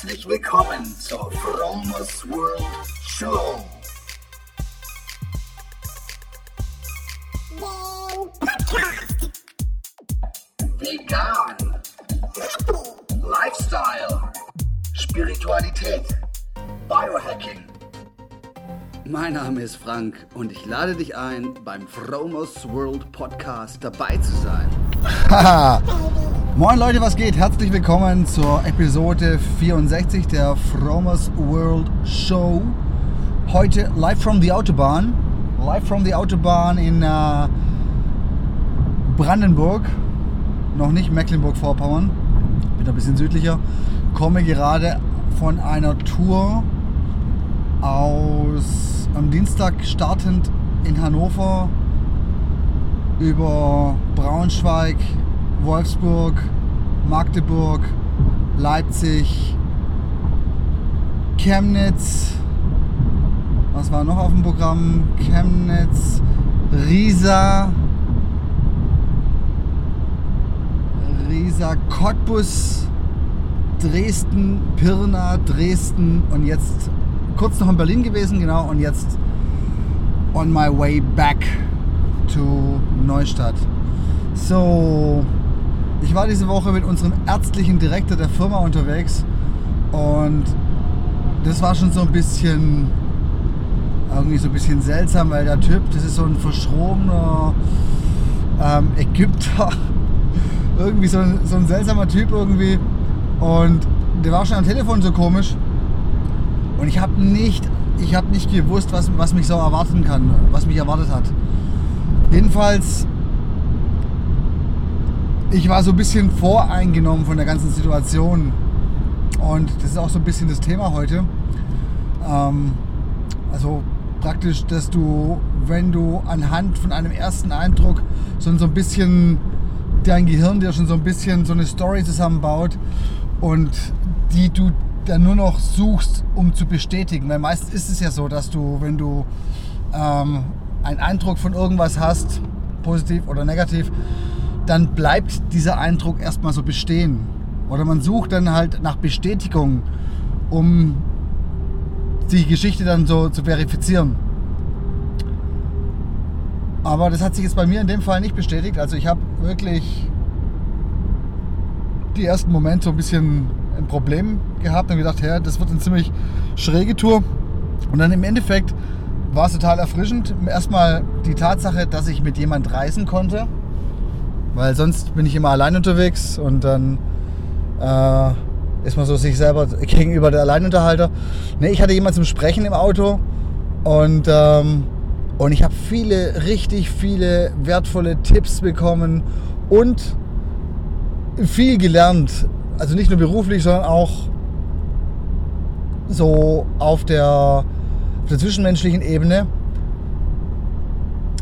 Herzlich willkommen zur Fromers World Show. Vegan. Lifestyle. Spiritualität. Biohacking. Mein Name ist Frank und ich lade dich ein, beim Fromers World Podcast dabei zu sein. Haha. Moin Leute, was geht? Herzlich willkommen zur Episode 64 der Fromers World Show. Heute live from the Autobahn. Live from the Autobahn in äh, Brandenburg. Noch nicht Mecklenburg-Vorpommern. Bin ein bisschen südlicher. Komme gerade von einer Tour aus am Dienstag startend in Hannover über Braunschweig, Wolfsburg, Magdeburg, Leipzig, Chemnitz. Was war noch auf dem Programm? Chemnitz, Riesa, Riesa, Cottbus, Dresden, Pirna, Dresden und jetzt kurz noch in Berlin gewesen, genau, und jetzt on my way back to Neustadt. So, ich war diese Woche mit unserem ärztlichen Direktor der Firma unterwegs und das war schon so ein bisschen irgendwie so ein bisschen seltsam, weil der Typ, das ist so ein verschrobener ähm, Ägypter, irgendwie so ein, so ein seltsamer Typ irgendwie. Und der war schon am Telefon so komisch. Und ich habe nicht, ich nicht gewusst, was, was mich so erwarten kann, was mich erwartet hat. Jedenfalls, ich war so ein bisschen voreingenommen von der ganzen Situation. Und das ist auch so ein bisschen das Thema heute. Ähm, also praktisch, dass du, wenn du anhand von einem ersten Eindruck so, ein bisschen dein Gehirn dir schon so ein bisschen so eine Story zusammenbaut und die du dann nur noch suchst, um zu bestätigen. Weil meistens ist es ja so, dass du, wenn du ähm, einen Eindruck von irgendwas hast, positiv oder negativ, dann bleibt dieser Eindruck erstmal so bestehen. Oder man sucht dann halt nach Bestätigung, um die Geschichte dann so zu verifizieren. Aber das hat sich jetzt bei mir in dem Fall nicht bestätigt. Also ich habe wirklich die ersten Momente so ein bisschen ein Problem gehabt und gedacht, ja, das wird eine ziemlich schräge Tour. Und dann im Endeffekt war es total erfrischend. Erstmal die Tatsache, dass ich mit jemand reisen konnte, weil sonst bin ich immer allein unterwegs und dann äh, ist man so sich selber gegenüber der Alleinunterhalter. Nee, ich hatte jemanden zum Sprechen im Auto und, ähm, und ich habe viele, richtig viele wertvolle Tipps bekommen und viel gelernt also nicht nur beruflich, sondern auch so auf der, auf der zwischenmenschlichen Ebene.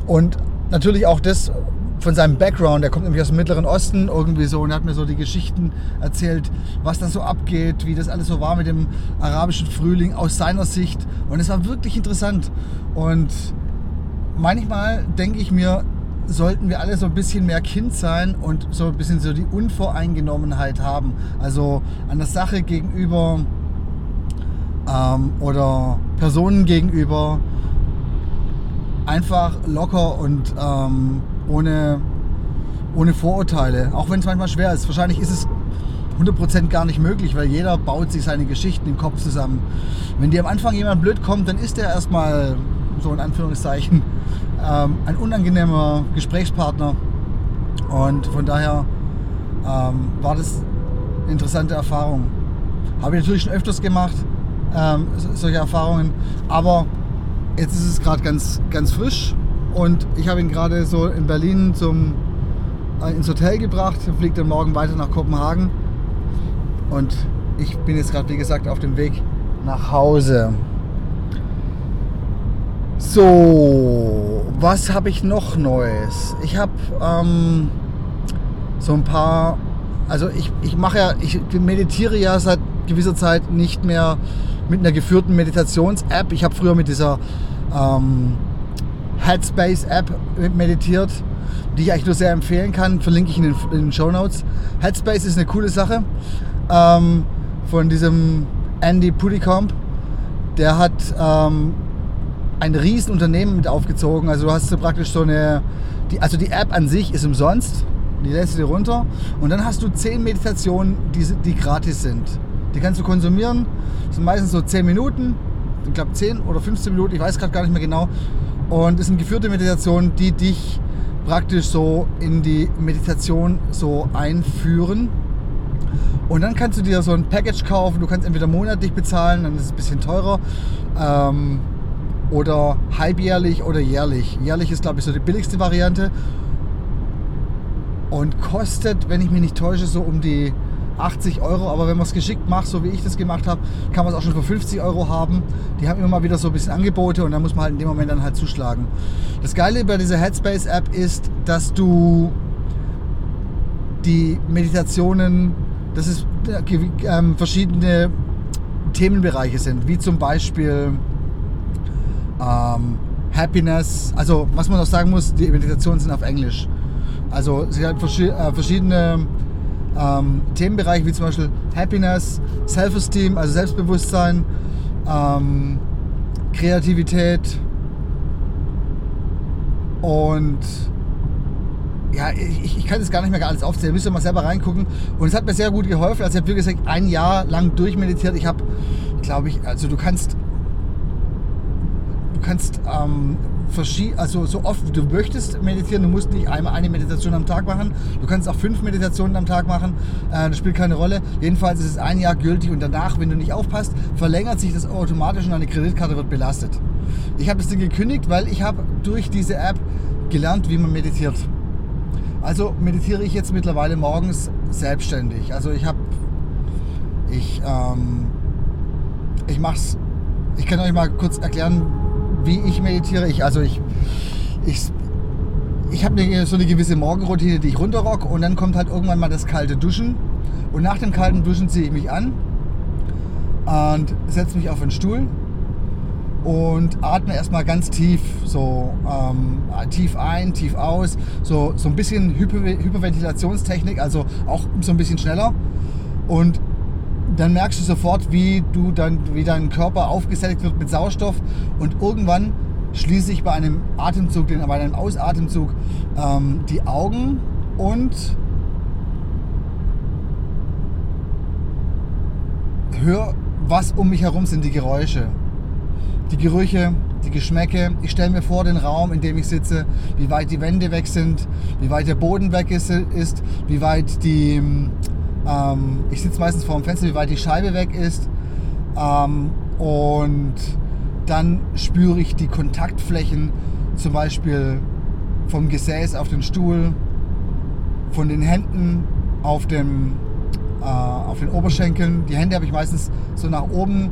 Und natürlich auch das von seinem Background, der kommt nämlich aus dem Mittleren Osten irgendwie so und hat mir so die Geschichten erzählt, was da so abgeht, wie das alles so war mit dem arabischen Frühling aus seiner Sicht. Und es war wirklich interessant. Und manchmal denke ich mir, sollten wir alle so ein bisschen mehr Kind sein und so ein bisschen so die Unvoreingenommenheit haben. Also an der Sache gegenüber ähm, oder Personen gegenüber einfach locker und ähm, ohne, ohne Vorurteile. Auch wenn es manchmal schwer ist. Wahrscheinlich ist es 100% gar nicht möglich, weil jeder baut sich seine Geschichten im Kopf zusammen. Wenn dir am Anfang jemand blöd kommt, dann ist der erstmal so in Anführungszeichen ähm, ein unangenehmer Gesprächspartner. Und von daher ähm, war das eine interessante Erfahrung. Habe ich natürlich schon öfters gemacht, ähm, solche Erfahrungen. Aber jetzt ist es gerade ganz, ganz frisch. Und ich habe ihn gerade so in Berlin zum, äh, ins Hotel gebracht. Fliegt dann morgen weiter nach Kopenhagen. Und ich bin jetzt gerade, wie gesagt, auf dem Weg nach Hause. So, was habe ich noch Neues? Ich habe ähm, so ein paar, also ich, ich mache ja, ich meditiere ja seit gewisser Zeit nicht mehr mit einer geführten Meditations-App. Ich habe früher mit dieser ähm, Headspace-App meditiert, die ich eigentlich nur sehr empfehlen kann. Verlinke ich in den, in den Show Notes. Headspace ist eine coole Sache, ähm, von diesem Andy Puddicombe. Der hat ähm, ein riesen Unternehmen mit aufgezogen. Also du hast so praktisch so eine, die, also die App an sich ist umsonst, die lädst du dir runter und dann hast du 10 Meditationen, die, die gratis sind. Die kannst du konsumieren, das sind meistens so 10 Minuten, ich glaube 10 oder 15 Minuten, ich weiß gerade gar nicht mehr genau. Und es sind geführte Meditationen, die dich praktisch so in die Meditation so einführen. Und dann kannst du dir so ein Package kaufen. Du kannst entweder monatlich bezahlen, dann ist es ein bisschen teurer. Ähm, oder halbjährlich oder jährlich. Jährlich ist, glaube ich, so die billigste Variante. Und kostet, wenn ich mich nicht täusche, so um die 80 Euro. Aber wenn man es geschickt macht, so wie ich das gemacht habe, kann man es auch schon für 50 Euro haben. Die haben immer mal wieder so ein bisschen Angebote und dann muss man halt in dem Moment dann halt zuschlagen. Das Geile bei dieser Headspace-App ist, dass du die Meditationen, dass es äh, verschiedene Themenbereiche sind, wie zum Beispiel ähm, Happiness. Also was man noch sagen muss, die Meditationen sind auf Englisch. Also sie hat äh, verschiedene ähm, Themenbereiche wie zum Beispiel Happiness, Self-Esteem, also Selbstbewusstsein, ähm, Kreativität und ja, ich, ich kann das gar nicht mehr alles aufzählen, müsst ihr mal selber reingucken. Und es hat mir sehr gut geholfen. Also ich habe, gesagt, ein Jahr lang durchmeditiert. Ich habe, glaube ich, also du kannst du kannst ähm, also so oft du möchtest meditieren. Du musst nicht einmal eine Meditation am Tag machen. Du kannst auch fünf Meditationen am Tag machen. Äh, das spielt keine Rolle. Jedenfalls ist es ein Jahr gültig und danach, wenn du nicht aufpasst, verlängert sich das automatisch und deine Kreditkarte wird belastet. Ich habe das Ding gekündigt, weil ich habe durch diese App gelernt, wie man meditiert. Also meditiere ich jetzt mittlerweile morgens selbstständig. Also ich habe, ich, ähm, ich mache es, ich kann euch mal kurz erklären, wie ich meditiere. Ich, also ich, ich, ich habe so eine gewisse Morgenroutine, die ich runterrock und dann kommt halt irgendwann mal das kalte Duschen. Und nach dem kalten Duschen ziehe ich mich an und setze mich auf den Stuhl und atme erstmal ganz tief, so ähm, tief ein, tief aus, so, so ein bisschen Hyper Hyperventilationstechnik, also auch so ein bisschen schneller. Und dann merkst du sofort, wie, du dann, wie dein Körper aufgesättigt wird mit Sauerstoff und irgendwann schließe ich bei einem Atemzug, bei einem Ausatemzug ähm, die Augen und höre, was um mich herum sind, die Geräusche, die Gerüche, die Geschmäcke. Ich stelle mir vor den Raum, in dem ich sitze, wie weit die Wände weg sind, wie weit der Boden weg ist, ist wie weit die ähm, ich sitze meistens vor dem Fenster, wie weit die Scheibe weg ist. Ähm, und dann spüre ich die Kontaktflächen, zum Beispiel vom Gesäß auf den Stuhl, von den Händen auf, dem, äh, auf den Oberschenkeln. Die Hände habe ich meistens so nach oben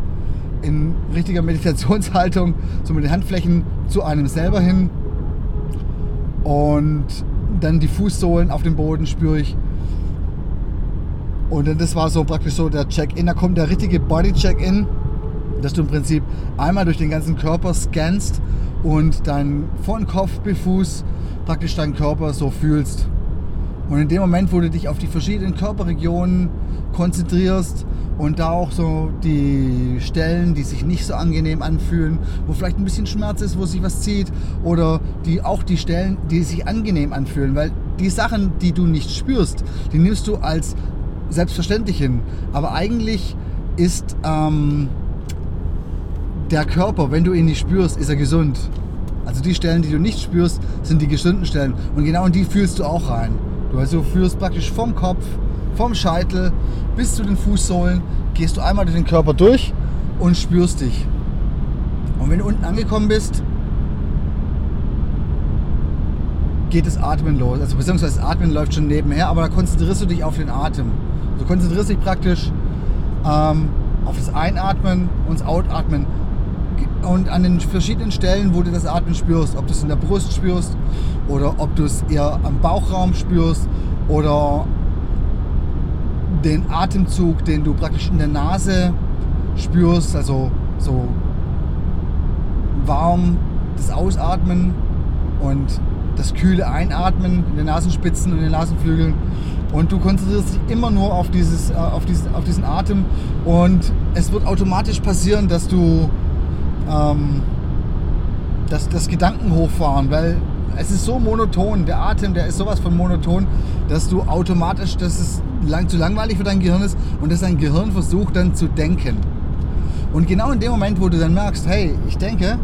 in richtiger Meditationshaltung, so mit den Handflächen zu einem selber hin. Und dann die Fußsohlen auf dem Boden spüre ich. Und das war so praktisch so der Check-in. Da kommt der richtige Body-Check-in, dass du im Prinzip einmal durch den ganzen Körper scannst und dann von Kopf bis Fuß praktisch deinen Körper so fühlst. Und in dem Moment, wo du dich auf die verschiedenen Körperregionen konzentrierst und da auch so die Stellen, die sich nicht so angenehm anfühlen, wo vielleicht ein bisschen Schmerz ist, wo sich was zieht, oder die auch die Stellen, die sich angenehm anfühlen, weil die Sachen, die du nicht spürst, die nimmst du als selbstverständlich hin. Aber eigentlich ist ähm, der Körper, wenn du ihn nicht spürst, ist er gesund. Also die Stellen, die du nicht spürst, sind die gesunden Stellen. Und genau in die fühlst du auch rein. Du also führst praktisch vom Kopf, vom Scheitel bis zu den Fußsohlen, gehst du einmal durch den Körper durch und spürst dich. Und wenn du unten angekommen bist, geht das Atmen los. Also beziehungsweise das Atmen läuft schon nebenher, aber da konzentrierst du dich auf den Atem. Du konzentrierst dich praktisch ähm, auf das Einatmen und das Outatmen. Und an den verschiedenen Stellen, wo du das Atmen spürst, ob du es in der Brust spürst oder ob du es eher am Bauchraum spürst oder den Atemzug, den du praktisch in der Nase spürst, also so warm das Ausatmen und das kühle Einatmen in den Nasenspitzen und den Nasenflügeln und du konzentrierst dich immer nur auf, dieses, äh, auf, diesen, auf diesen Atem und es wird automatisch passieren, dass du ähm, dass, das Gedanken hochfahren, weil es ist so monoton, der Atem, der ist sowas von monoton, dass du automatisch, dass es lang, zu langweilig für dein Gehirn ist und dass dein Gehirn versucht dann zu denken. Und genau in dem Moment, wo du dann merkst, hey, ich denke,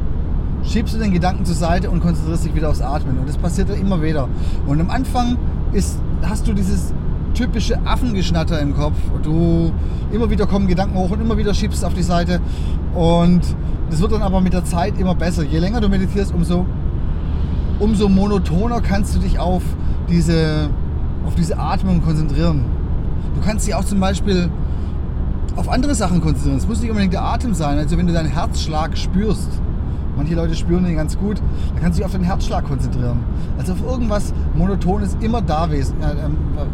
schiebst du den Gedanken zur Seite und konzentrierst dich wieder aufs Atmen. Und das passiert dann immer wieder. Und am Anfang ist, hast du dieses typische Affengeschnatter im Kopf. Du immer wieder kommen Gedanken hoch und immer wieder schiebst auf die Seite. Und das wird dann aber mit der Zeit immer besser. Je länger du meditierst, umso, umso monotoner kannst du dich auf diese, auf diese Atmung konzentrieren. Du kannst dich auch zum Beispiel auf andere Sachen konzentrieren. Es muss nicht unbedingt der Atem sein. Also wenn du deinen Herzschlag spürst, manche Leute spüren den ganz gut, dann kannst du dich auf den Herzschlag konzentrieren. Also auf irgendwas Monotones immer da äh,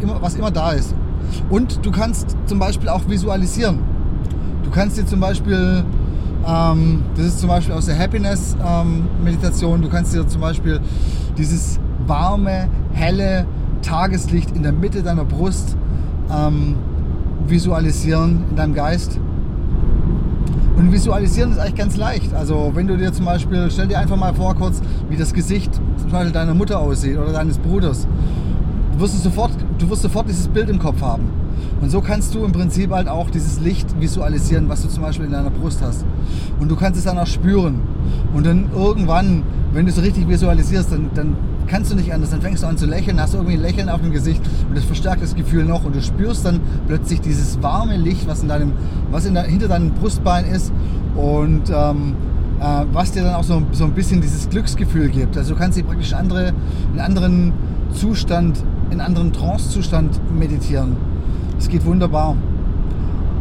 immer, was immer da ist. Und du kannst zum Beispiel auch visualisieren. Du kannst dir zum Beispiel, ähm, das ist zum Beispiel aus der Happiness-Meditation, ähm, du kannst dir zum Beispiel dieses warme, helle Tageslicht in der Mitte deiner Brust ähm, visualisieren in deinem Geist. Und visualisieren ist eigentlich ganz leicht. Also wenn du dir zum Beispiel, stell dir einfach mal vor kurz, wie das Gesicht zum Beispiel deiner Mutter aussieht oder deines Bruders. Du wirst, sofort, du wirst sofort dieses Bild im Kopf haben. Und so kannst du im Prinzip halt auch dieses Licht visualisieren, was du zum Beispiel in deiner Brust hast. Und du kannst es dann auch spüren. Und dann irgendwann, wenn du es richtig visualisierst, dann, dann kannst du nicht anders. Dann fängst du an zu lächeln, hast irgendwie ein Lächeln auf dem Gesicht und das verstärkt das Gefühl noch und du spürst dann plötzlich dieses warme Licht, was, in deinem, was in der, hinter deinem Brustbein ist und ähm, äh, was dir dann auch so, so ein bisschen dieses Glücksgefühl gibt. Also du kannst dich praktisch andere, in einen anderen Zustand, in anderen Trance-Zustand meditieren. Das geht wunderbar.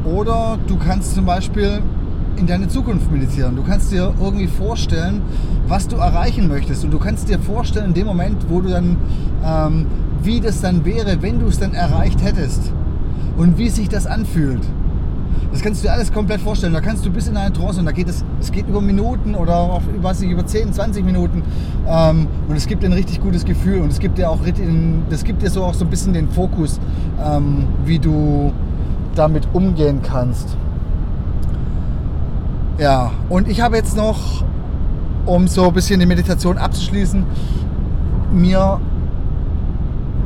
Oder du kannst zum Beispiel in deine Zukunft meditieren. Du kannst dir irgendwie vorstellen, was du erreichen möchtest. Und du kannst dir vorstellen, in dem Moment, wo du dann, ähm, wie das dann wäre, wenn du es dann erreicht hättest. Und wie sich das anfühlt. Das kannst du dir alles komplett vorstellen. Da kannst du bis in eine Trance und da geht es, es geht über Minuten oder auch, weiß nicht, über 10, 20 Minuten. Ähm, und es gibt dir ein richtig gutes Gefühl und es gibt dir auch, das gibt dir so auch so ein bisschen den Fokus, ähm, wie du damit umgehen kannst. Ja, und ich habe jetzt noch, um so ein bisschen die Meditation abzuschließen, mir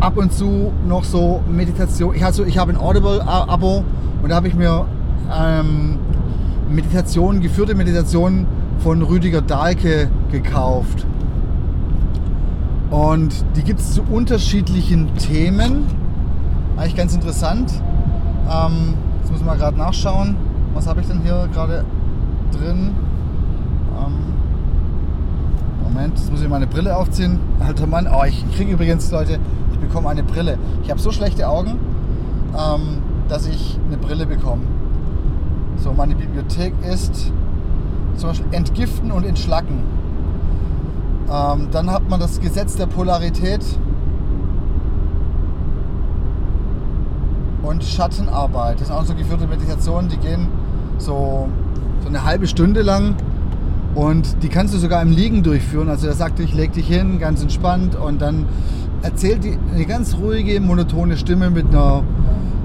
ab und zu noch so Meditation. Ich, also, ich habe ein Audible-Abo und da habe ich mir ähm, Meditation, geführte Meditation von Rüdiger Dahlke gekauft. Und die gibt es zu unterschiedlichen Themen. Eigentlich ganz interessant. Ähm, jetzt muss man gerade nachschauen. Was habe ich denn hier gerade drin. Ähm, Moment, jetzt muss ich meine Brille aufziehen. Alter Mann, oh, ich kriege übrigens, Leute, ich bekomme eine Brille. Ich habe so schlechte Augen, ähm, dass ich eine Brille bekomme. So, meine Bibliothek ist zum Beispiel Entgiften und Entschlacken. Ähm, dann hat man das Gesetz der Polarität und Schattenarbeit. Das sind auch so geführte Meditationen, die gehen so so eine halbe Stunde lang. Und die kannst du sogar im Liegen durchführen. Also er sagte, ich leg dich hin, ganz entspannt. Und dann erzählt die eine ganz ruhige, monotone Stimme mit einer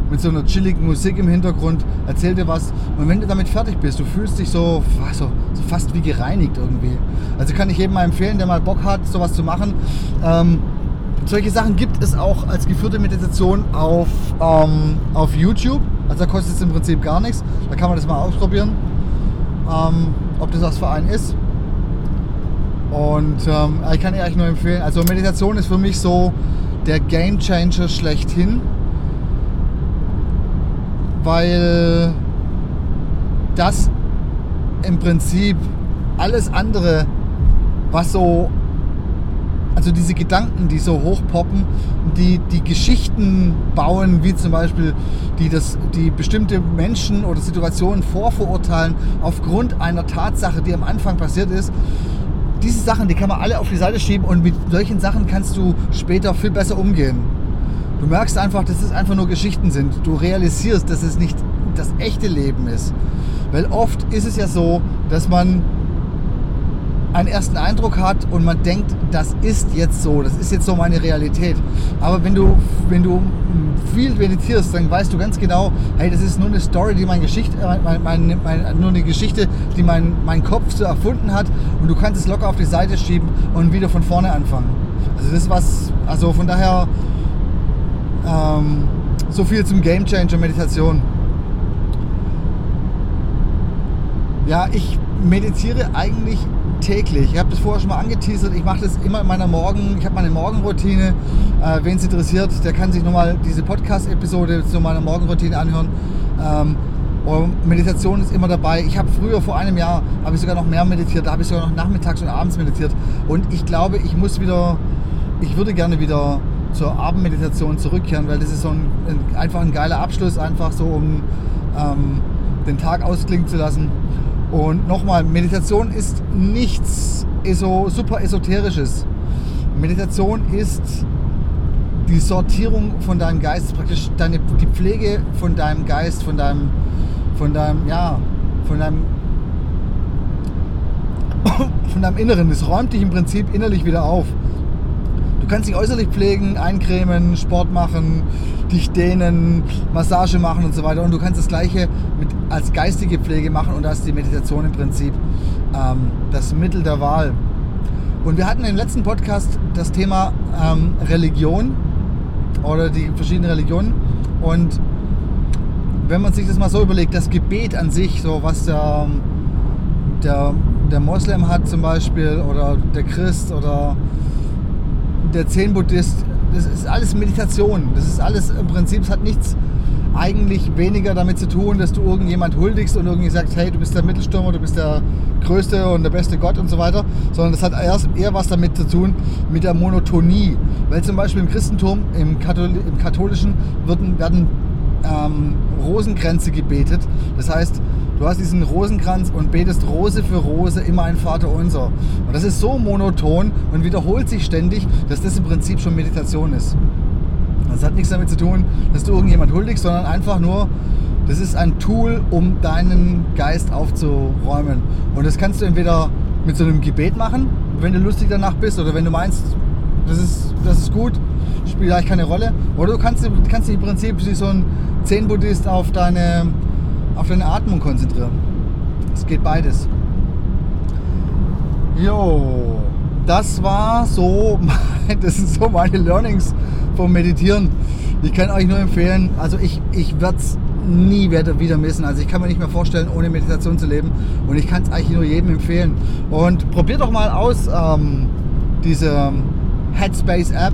mit so einer chilligen Musik im Hintergrund, erzählt dir was. Und wenn du damit fertig bist, du fühlst dich so, so, so fast wie gereinigt irgendwie. Also kann ich jedem mal empfehlen, der mal Bock hat, sowas zu machen. Ähm, solche Sachen gibt es auch als geführte Meditation auf, ähm, auf YouTube. Also da kostet es im Prinzip gar nichts. Da kann man das mal ausprobieren ähm, ob das was für einen ist. Und ähm, ich kann dir eigentlich nur empfehlen, also Meditation ist für mich so der Game Changer schlechthin, weil das im Prinzip alles andere, was so also diese Gedanken, die so hochpoppen, die die Geschichten bauen, wie zum Beispiel die, das, die bestimmte Menschen oder Situationen vorverurteilen aufgrund einer Tatsache, die am Anfang passiert ist. Diese Sachen, die kann man alle auf die Seite schieben und mit solchen Sachen kannst du später viel besser umgehen. Du merkst einfach, dass es einfach nur Geschichten sind. Du realisierst, dass es nicht das echte Leben ist. Weil oft ist es ja so, dass man einen ersten Eindruck hat und man denkt, das ist jetzt so, das ist jetzt so meine Realität. Aber wenn du, wenn du viel meditierst, dann weißt du ganz genau, hey, das ist nur eine Story, die meine Geschichte, mein, mein, mein, nur eine Geschichte, die mein, mein Kopf so erfunden hat und du kannst es locker auf die Seite schieben und wieder von vorne anfangen. Also das ist was, also von daher ähm, so viel zum Game Changer Meditation. Ja, ich meditiere eigentlich täglich. Ich habe das vorher schon mal angeteasert. Ich mache das immer in meiner Morgen, ich habe meine Morgenroutine. Äh, Wen es interessiert, der kann sich nochmal diese Podcast-Episode zu meiner Morgenroutine anhören. Ähm, Meditation ist immer dabei. Ich habe früher, vor einem Jahr, habe ich sogar noch mehr meditiert. Da habe ich sogar noch nachmittags und abends meditiert. Und ich glaube, ich muss wieder, ich würde gerne wieder zur Abendmeditation zurückkehren, weil das ist so ein, ein einfach ein geiler Abschluss, einfach so, um ähm, den Tag ausklingen zu lassen. Und nochmal, Meditation ist nichts eso, super esoterisches. Meditation ist die Sortierung von deinem Geist, praktisch deine, die Pflege von deinem Geist, von deinem, von deinem, ja, von deinem, von deinem Inneren. Das räumt dich im Prinzip innerlich wieder auf. Du kannst dich äußerlich pflegen, eincremen, Sport machen, dich dehnen, Massage machen und so weiter. Und du kannst das Gleiche mit, als geistige Pflege machen und da ist die Meditation im Prinzip ähm, das Mittel der Wahl. Und wir hatten im letzten Podcast das Thema ähm, Religion oder die verschiedenen Religionen. Und wenn man sich das mal so überlegt, das Gebet an sich, so was der, der, der Moslem hat zum Beispiel oder der Christ oder der Zen-Buddhist, das ist alles Meditation. Das ist alles im Prinzip, es hat nichts eigentlich weniger damit zu tun, dass du irgendjemand huldigst und irgendwie sagst, hey, du bist der Mittelstürmer, du bist der größte und der beste Gott und so weiter, sondern das hat erst eher was damit zu tun mit der Monotonie. Weil zum Beispiel im Christentum, im, Kathol im Katholischen werden, werden ähm, Rosenkränze gebetet. Das heißt, Du hast diesen Rosenkranz und betest Rose für Rose immer ein Vater unser. Und das ist so monoton und wiederholt sich ständig, dass das im Prinzip schon Meditation ist. Das hat nichts damit zu tun, dass du irgendjemand huldigst, sondern einfach nur, das ist ein Tool, um deinen Geist aufzuräumen. Und das kannst du entweder mit so einem Gebet machen, wenn du lustig danach bist, oder wenn du meinst, das ist, das ist gut, spielt eigentlich keine Rolle. Oder du kannst, kannst im Prinzip wie so ein Zen-Buddhist auf deine auf deine Atmung konzentrieren. Es geht beides. Jo, das war so, das sind so meine Learnings vom Meditieren. Ich kann euch nur empfehlen, also ich, ich werde es nie wieder missen. Also ich kann mir nicht mehr vorstellen, ohne Meditation zu leben. Und ich kann es eigentlich nur jedem empfehlen. Und probiert doch mal aus ähm, diese Headspace App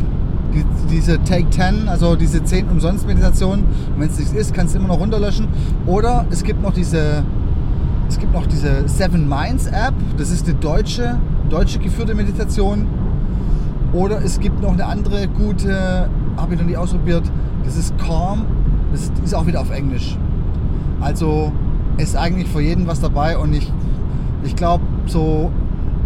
die, diese Take 10, also diese 10 umsonst Meditation. wenn es nichts ist, kannst du immer noch runterlöschen. Oder es gibt noch diese, es gibt noch diese Seven Minds App. Das ist eine deutsche, deutsche geführte Meditation. Oder es gibt noch eine andere gute, habe ich noch nie ausprobiert. Das ist Calm. Das ist auch wieder auf Englisch. Also ist eigentlich für jeden was dabei und ich, ich glaube, so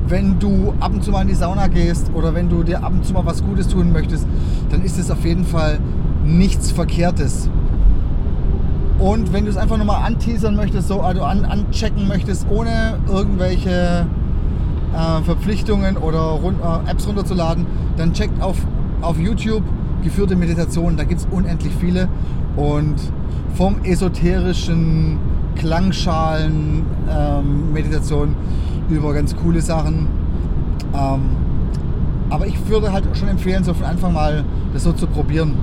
wenn du ab und zu mal in die Sauna gehst oder wenn du dir ab und zu mal was Gutes tun möchtest, dann ist es auf jeden Fall nichts Verkehrtes. Und wenn du es einfach nochmal anteasern möchtest, so also an, anchecken möchtest, ohne irgendwelche äh, Verpflichtungen oder run, äh, Apps runterzuladen, dann checkt auf, auf YouTube geführte Meditationen. Da gibt es unendlich viele. Und vom esoterischen Klangschalen ähm, über ganz coole Sachen. Ähm, aber ich würde halt schon empfehlen, so von Anfang mal das so zu probieren.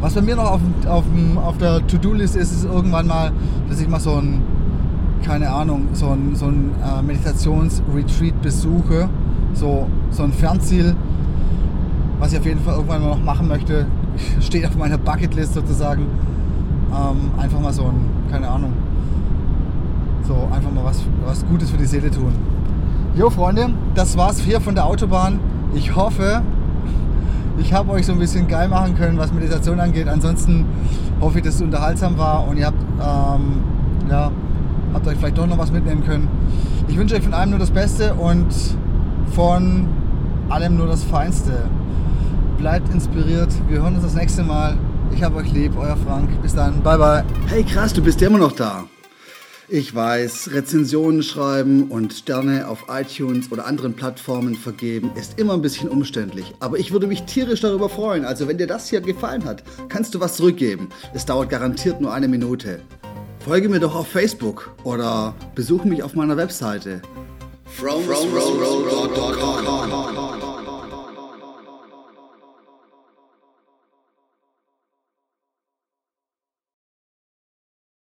Was bei mir noch auf, auf, auf der To-Do-List ist, ist irgendwann mal, dass ich mal so ein, keine Ahnung, so ein, so ein äh, Meditationsretreat besuche. So, so ein Fernziel, was ich auf jeden Fall irgendwann mal noch machen möchte. Steht auf meiner Bucketlist sozusagen. Ähm, einfach mal so ein, keine Ahnung, so, einfach mal was, was Gutes für die Seele tun. Jo, Freunde, das war's hier von der Autobahn. Ich hoffe, ich habe euch so ein bisschen geil machen können, was Meditation angeht. Ansonsten hoffe ich, dass es unterhaltsam war und ihr habt, ähm, ja, habt euch vielleicht doch noch was mitnehmen können. Ich wünsche euch von allem nur das Beste und von allem nur das Feinste. Bleibt inspiriert. Wir hören uns das nächste Mal. Ich habe euch lieb, euer Frank. Bis dann. Bye, bye. Hey, krass, du bist ja immer noch da. Ich weiß, Rezensionen schreiben und Sterne auf iTunes oder anderen Plattformen vergeben ist immer ein bisschen umständlich. Aber ich würde mich tierisch darüber freuen. Also wenn dir das hier gefallen hat, kannst du was zurückgeben. Es dauert garantiert nur eine Minute. Folge mir doch auf Facebook oder besuche mich auf meiner Webseite. From, from, from,